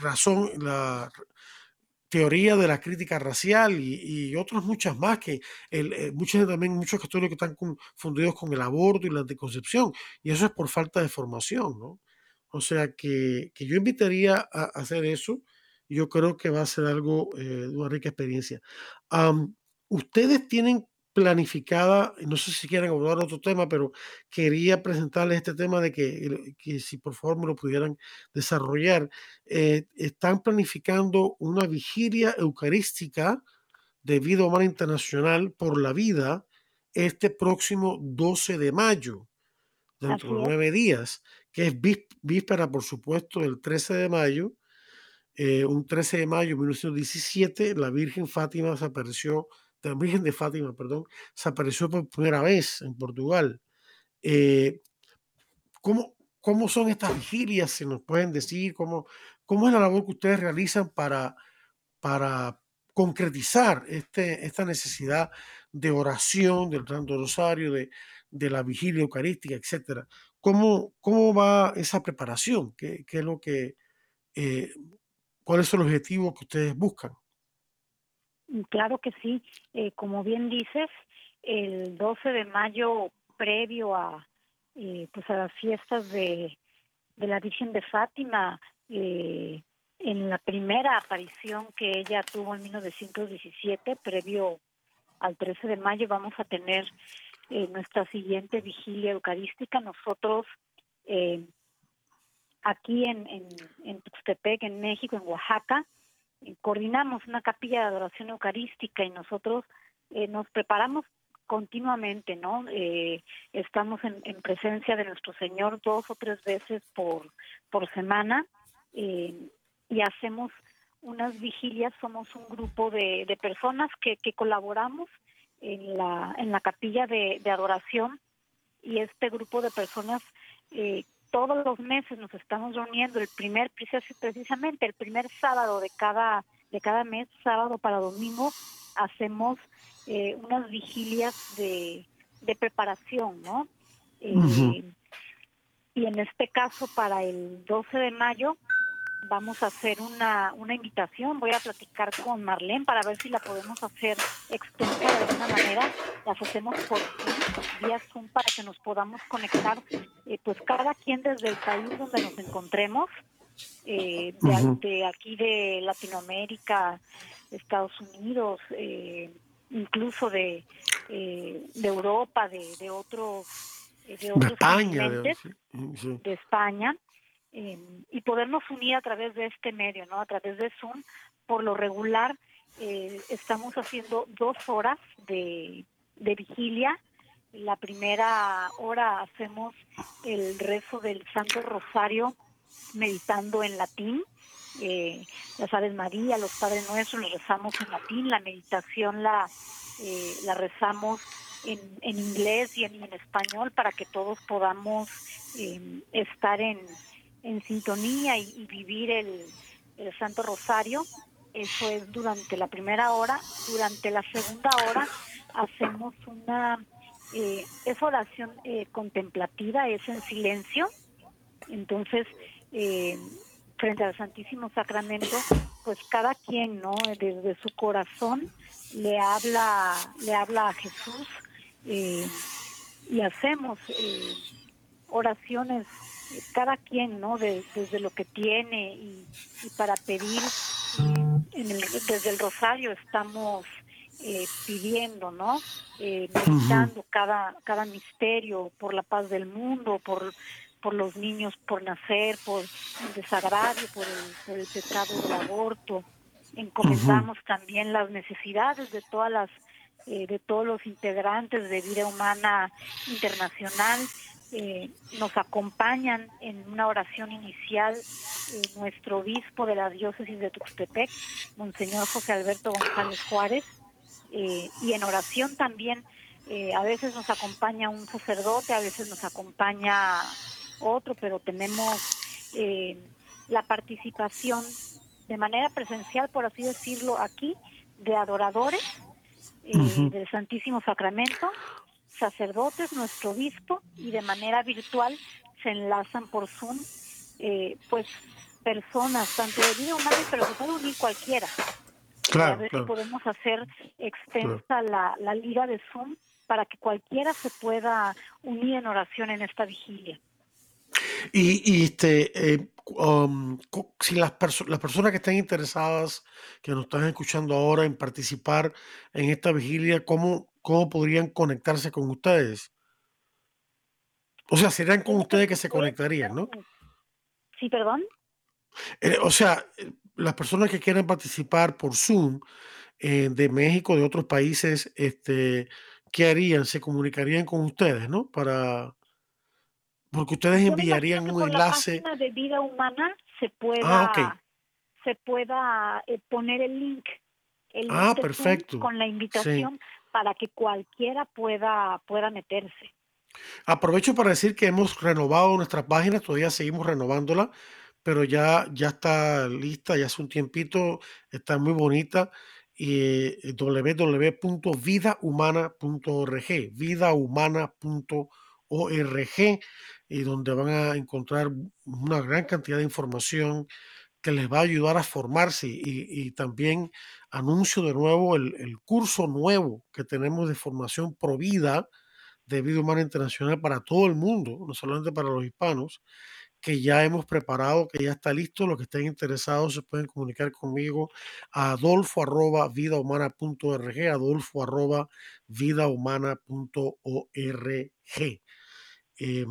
razón, la teoría de la crítica racial y, otras muchas más que el, eh, muchos también muchos católicos están confundidos con el aborto y la anticoncepción y eso es por falta de formación, ¿no? O sea que, yo invitaría a, hacer eso. Yo creo que va a ser algo eh, una rica experiencia. Ustedes tienen planificada, no sé si quieren abordar otro tema, pero quería presentarles este tema de que, que si por favor me lo pudieran desarrollar. Eh, están planificando una vigilia eucarística de vida humana internacional por la vida este próximo 12 de mayo, dentro de nueve días, que es víspera, por supuesto, del 13 de mayo. Eh, un 13 de mayo de 1917, la Virgen Fátima se apareció, la Virgen de Fátima, perdón, se apareció por primera vez en Portugal. Eh, ¿cómo, ¿Cómo son estas vigilias? ¿Se nos pueden decir cómo, cómo es la labor que ustedes realizan para, para concretizar este, esta necesidad de oración, del Santo Rosario, de, de la vigilia eucarística, etcétera? ¿Cómo, ¿Cómo va esa preparación? ¿Qué, qué es lo que, eh, ¿Cuáles son los objetivos que ustedes buscan? Claro que sí. Eh, como bien dices, el 12 de mayo, previo a, eh, pues a las fiestas de, de la Virgen de Fátima, eh, en la primera aparición que ella tuvo en 1917, previo al 13 de mayo, vamos a tener eh, nuestra siguiente vigilia eucarística. Nosotros eh, aquí en, en, en, Tuxtepec, en México, en Oaxaca, coordinamos una capilla de adoración eucarística y nosotros eh, nos preparamos continuamente, ¿no? Eh, estamos en, en, presencia de nuestro Señor dos o tres veces por, por semana eh, y hacemos unas vigilias, somos un grupo de, de personas que, que, colaboramos en la, en la capilla de, de adoración y este grupo de personas eh, todos los meses nos estamos reuniendo el primer precisamente el primer sábado de cada de cada mes sábado para domingo hacemos eh, unas vigilias de, de preparación no eh, uh -huh. y en este caso para el 12 de mayo vamos a hacer una, una invitación, voy a platicar con Marlene para ver si la podemos hacer extensa de alguna manera, las hacemos por vía Zoom para que nos podamos conectar, eh, pues cada quien desde el país donde nos encontremos, eh, de, uh -huh. de, aquí de Latinoamérica, Estados Unidos, eh, incluso de, eh, de Europa, de, de otros de otros España, de, sí. de España eh, y podernos unir a través de este medio, ¿no? A través de Zoom. Por lo regular, eh, estamos haciendo dos horas de, de, vigilia. La primera hora hacemos el rezo del Santo Rosario meditando en latín. Eh, las Aves María, los Padres Nuestros, los rezamos en latín. La meditación la, eh, la rezamos en, en, inglés y en, español para que todos podamos eh, estar en, en sintonía y, y vivir el, el, Santo Rosario. Eso es durante la primera hora. Durante la segunda hora hacemos una eh, es oración eh, contemplativa, es en silencio. Entonces, eh, frente al Santísimo Sacramento, pues cada quien, ¿no? Desde su corazón le habla, le habla a Jesús eh, y hacemos eh, oraciones cada quien, ¿no? De, desde lo que tiene y, y para pedir en el, desde el rosario estamos eh, pidiendo, ¿no? Eh, meditando uh -huh. cada cada misterio por la paz del mundo, por por los niños por nacer, por el desagravio, por el, por el pecado del aborto. Encomendamos uh -huh. también las necesidades de todas las eh, de todos los integrantes de vida humana internacional eh, nos acompañan en una oración inicial eh, nuestro obispo de la diócesis de Tuxtepec, Monseñor José Alberto González Juárez, eh, y en oración también eh, a veces nos acompaña un sacerdote, a veces nos acompaña otro, pero tenemos eh, la participación de manera presencial, por así decirlo, aquí, de adoradores uh -huh. del Santísimo Sacramento, sacerdotes, nuestro obispo, y de manera virtual se enlazan por Zoom, eh, pues personas, tanto de vida humana, pero se puede unir cualquiera. Claro, a ver claro. si podemos hacer extensa claro. la, la liga de Zoom para que cualquiera se pueda unir en oración en esta vigilia. Y, y este, eh, um, si las, perso las personas que están interesadas, que nos están escuchando ahora en participar en esta vigilia, ¿cómo, cómo podrían conectarse con ustedes? O sea, serían con ustedes que se conectarían, ¿no? Sí, perdón. Eh, o sea, las personas que quieran participar por Zoom eh, de México, de otros países, este, ¿qué harían? Se comunicarían con ustedes, ¿no? Para porque ustedes enviarían un enlace. La de vida humana se pueda, ah, se pueda eh, poner el link. El ah, perfecto. Con la invitación para que cualquiera pueda, pueda meterse. Aprovecho para decir que hemos renovado nuestra página, todavía seguimos renovándola, pero ya, ya está lista, ya hace un tiempito, está muy bonita. Y eh, www.vidahumana.org, vidahumana.org y donde van a encontrar una gran cantidad de información que les va a ayudar a formarse y, también anuncio de nuevo el, curso nuevo que tenemos de formación provida de vida humana internacional para todo el mundo, no solamente para los hispanos, que ya hemos preparado, que ya está listo. Los que estén interesados se pueden comunicar conmigo a adolfo arroba vidahumana.org, adolfo arroba vidahumana.org. Eh,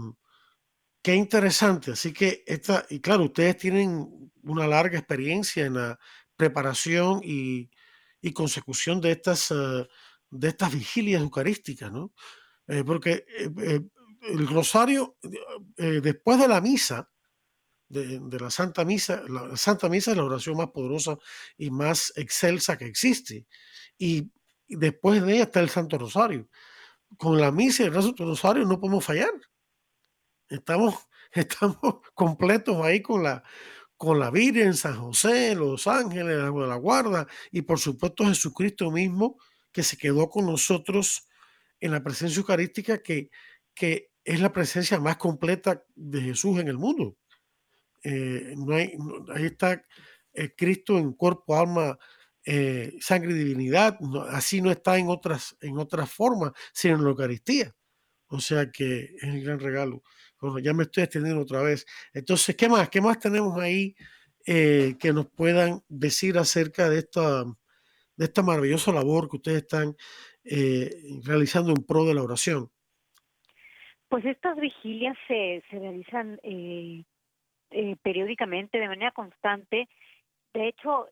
Qué interesante. Así que esta, y claro, ustedes tienen una larga experiencia en la preparación y, consecución de estas, eh, de estas vigilias eucarísticas, ¿no? Eh, porque eh, el rosario, después de la misa, de, la Santa Misa, la Santa Misa es la oración más poderosa y más excelsa que existe. Y, después de ella está el Santo Rosario. Con la misa y el Santo Rosario no podemos fallar. Estamos, estamos completos ahí con la, con la Virgen, San José, los ángeles, de la guarda y por supuesto Jesucristo mismo que se quedó con nosotros en la presencia eucarística que, que es la presencia más completa de Jesús en el mundo. Eh, no hay, ahí está eh, Cristo en cuerpo, alma, eh, sangre y divinidad. así no está en otras, en otras formas, sino en la Eucaristía. O sea que es el gran regalo. Bueno, ya me estoy extendiendo otra vez. Entonces, ¿qué más? ¿Qué más tenemos ahí eh, que nos puedan decir acerca de esta, de esta maravillosa labor que ustedes están eh, realizando en pro de la oración? Pues estas vigilias se, se realizan eh, periódicamente, de manera constante. De hecho,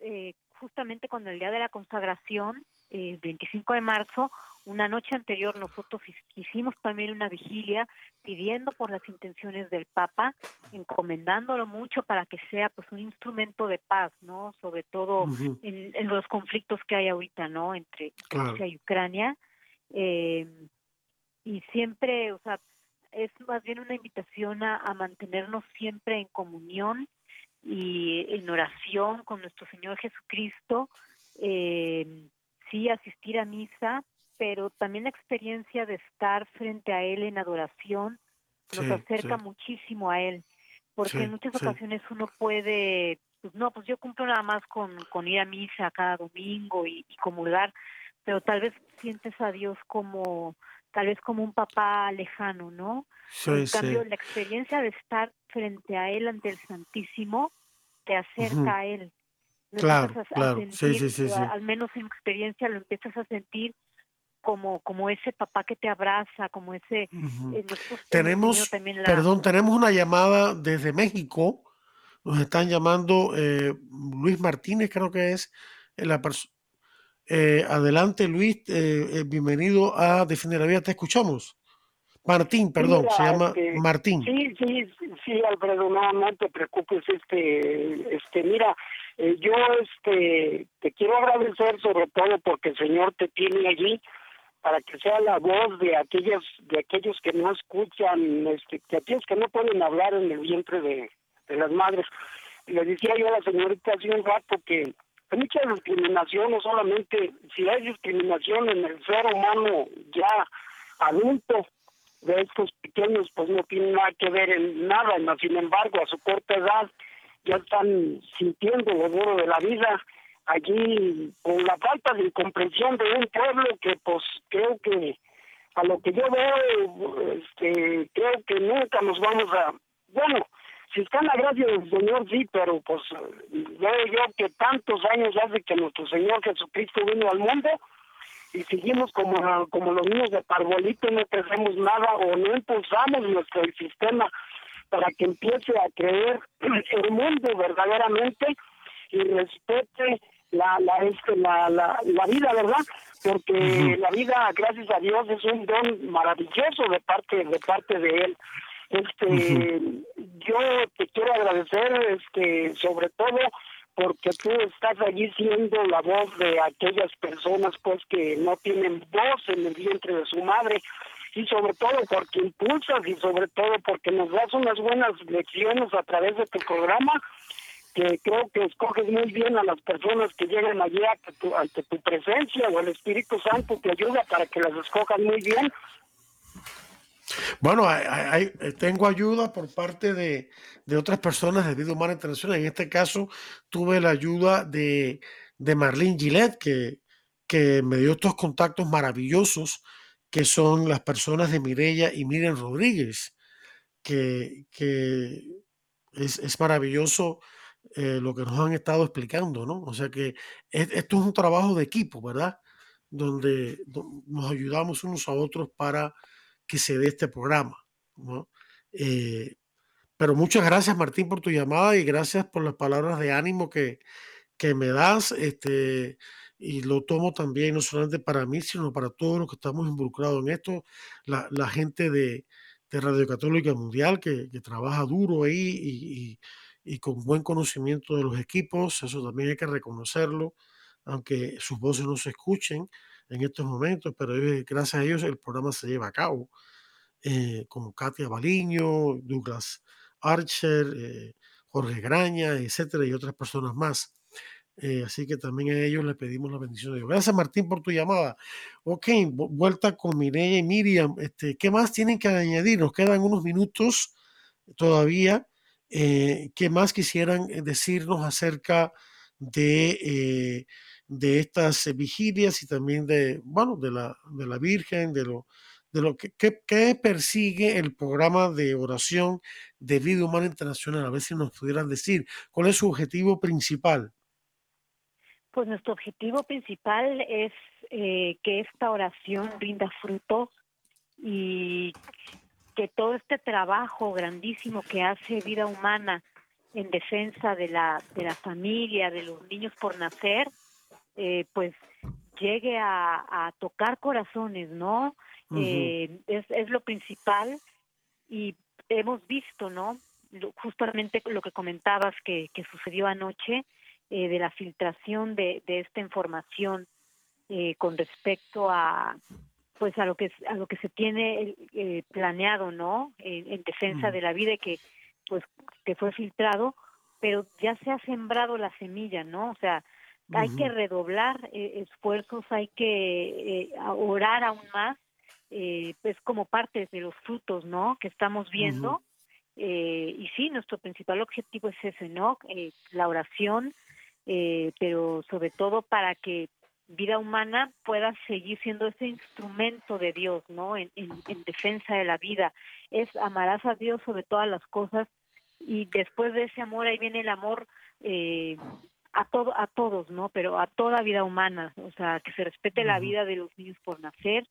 justamente con el día de la consagración, el 25 de marzo, una noche anterior nosotros hicimos también una vigilia pidiendo por las intenciones del Papa, encomendándolo mucho para que sea pues un instrumento de paz, ¿no? Sobre todo en, los conflictos que hay ahorita, ¿no? Entre Rusia y Ucrania. Eh, y siempre, o sea, es más bien una invitación a, a mantenernos siempre en comunión y en oración con nuestro Señor Jesucristo. Eh, sí, asistir a misa, pero también la experiencia de estar frente a Él en adoración nos acerca muchísimo a Él, porque en muchas ocasiones uno puede, pues no, pues yo cumplo nada más con, con ir a misa cada domingo y, y comulgar, pero tal vez sientes a Dios como, tal vez como un papá lejano, ¿no? en cambio, la experiencia de estar frente a Él ante el Santísimo te acerca a Él. Claro, claro, sí, sí, sí, Al menos en experiencia lo empiezas a sentir como, como ese papá que te abraza, como ese... Eh, tenemos, perdón, tenemos una llamada desde México, nos están llamando eh, Luis Martínez, creo que es eh, la persona. adelante Luis, bienvenido a Defender la Vida, te escuchamos. Martín, perdón, se llama este, Martín. Sí, sí, sí, Alfredo, no, no te preocupes, este, este, mira, yo, este, te quiero agradecer sobre todo porque el Señor te tiene allí, para que sea la voz de aquellos de aquellos que no escuchan, este, de aquellos que no pueden hablar en el vientre de, las madres. Le decía yo a la señorita hace un rato que hay mucha discriminación, no solamente si hay discriminación en el ser humano ya adulto de estos pequeños, pues no tiene nada que ver en nada, sin embargo, a su corta edad ya están sintiendo lo duro de la vida allí con la falta de comprensión de un pueblo que pues creo que a lo que yo veo este creo que nunca nos vamos a bueno si está en la gracia del Señor sí pero pues veo yo que tantos años hace que nuestro Señor Jesucristo vino al mundo y seguimos como como los niños de parbolito no hacemos nada o no impulsamos nuestro sistema para que empiece a creer el mundo verdaderamente y respete la la este la, la, la vida verdad porque la vida, gracias a Dios, es un don maravilloso de parte de parte de él. Este, yo te quiero agradecer, este, sobre todo porque tú estás allí siendo la voz de aquellas personas, pues, que no tienen voz en el vientre de su madre y sobre todo porque impulsas y sobre todo porque nos das unas buenas lecciones a través de tu programa que creo que escoges muy bien a las personas que llegan allí ante tu, ante tu presencia o el Espíritu Santo te ayuda para que las escojas muy bien. Bueno, hay, tengo ayuda por parte de, de, otras personas de Vida Humana Internacional. En este caso, tuve la ayuda de, de Marlene Gillette, que, que me dio estos contactos maravillosos, que son las personas de Mirella y Miren Rodríguez, que, que es, es maravilloso eh, lo que nos han estado explicando, ¿no? O sea que esto es un trabajo de equipo, ¿verdad? Donde, nos ayudamos unos a otros para que se dé este programa, ¿no? Eh, pero muchas gracias, Martín, por tu llamada y gracias por las palabras de ánimo que, que me das. Este, y lo tomo también no solamente para mí, sino para todos los que estamos involucrados en esto, la, gente de, de Radio Católica Mundial que, que trabaja duro ahí y, y con buen conocimiento de los equipos, eso también hay que reconocerlo, aunque sus voces no se escuchen en estos momentos, pero gracias a ellos el programa se lleva a cabo, eh, como Katia Baliño, Douglas Archer, eh, Jorge Graña, etcétera, y otras personas más. Eh, así que también a ellos les pedimos la bendición de Dios. Gracias Martín por tu llamada. Ok, vuelta con Mireya y Miriam. Este, ¿Qué más tienen que añadir? Nos quedan unos minutos todavía. Eh, ¿Qué más quisieran eh, decirnos acerca de, estas vigilias y también de, bueno, de la, Virgen, de lo, que, persigue el programa de oración de vida humana internacional? A ver si nos pudieran decir cuál es su objetivo principal. Pues nuestro objetivo principal es que esta oración rinda fruto y que todo este trabajo grandísimo que hace vida humana en defensa de la, de la familia, de los niños por nacer, eh, pues llegue a, tocar corazones, ¿no? Eh, es, es lo principal y hemos visto, ¿no? Justamente lo que comentabas que, que sucedió anoche, eh, de la filtración de, de esta información con respecto a, pues a lo que a lo que se tiene eh, planeado no en, defensa de la vida y que pues que fue filtrado pero ya se ha sembrado la semilla no o sea hay que redoblar eh, esfuerzos hay que eh, orar aún más pues como parte de los frutos no que estamos viendo. Y sí nuestro principal objetivo es ese no la oración pero sobre todo para que vida humana pueda seguir siendo ese instrumento de Dios, ¿no? En, defensa de la vida. Es amarás a Dios sobre todas las cosas y después de ese amor ahí viene el amor eh, a todo a todos, ¿no? Pero a toda vida humana, o sea, que se respete la vida de los niños por nacer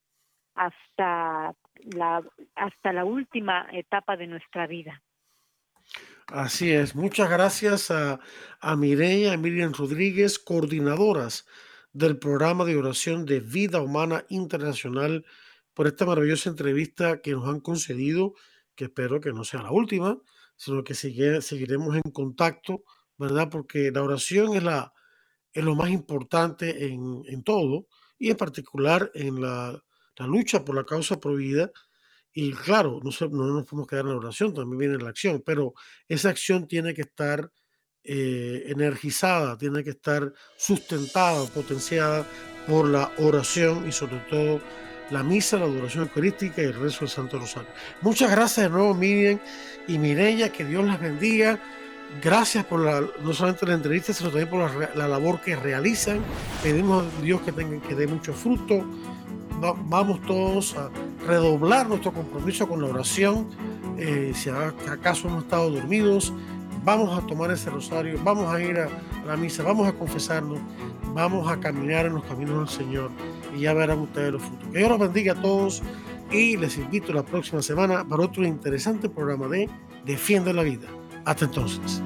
hasta la hasta la última etapa de nuestra vida. Así es. Muchas gracias a, a Mireya, a Miriam Rodríguez, coordinadoras del programa de oración de Vida Humana Internacional por esta maravillosa entrevista que nos han concedido, que espero que no sea la última, sino que seguiremos en contacto, ¿verdad? Porque la oración es, la, es lo más importante en, en todo y en particular en la, la, lucha por la causa prohibida. Y claro, no, no nos podemos quedar en la oración, también viene la acción, pero esa acción tiene que estar eh, energizada, tiene que estar sustentada, potenciada por la oración y sobre todo la misa, la adoración eucarística y el rezo del Santo Rosario. Muchas gracias de nuevo Miriam y Mireya, que Dios las bendiga. Gracias por la, no solamente la entrevista, sino también por la, labor que realizan. Pedimos a Dios que tengan que dé mucho fruto. Vamos todos a redoblar nuestro compromiso con la oración. Eh, si acaso hemos estado dormidos, vamos a tomar ese rosario, vamos a ir a la misa, vamos a confesarnos, vamos a caminar en los caminos del Señor y ya verán ustedes los frutos. Que Dios los bendiga a todos y les invito la próxima semana para otro interesante programa de Defiende la Vida. Hasta entonces.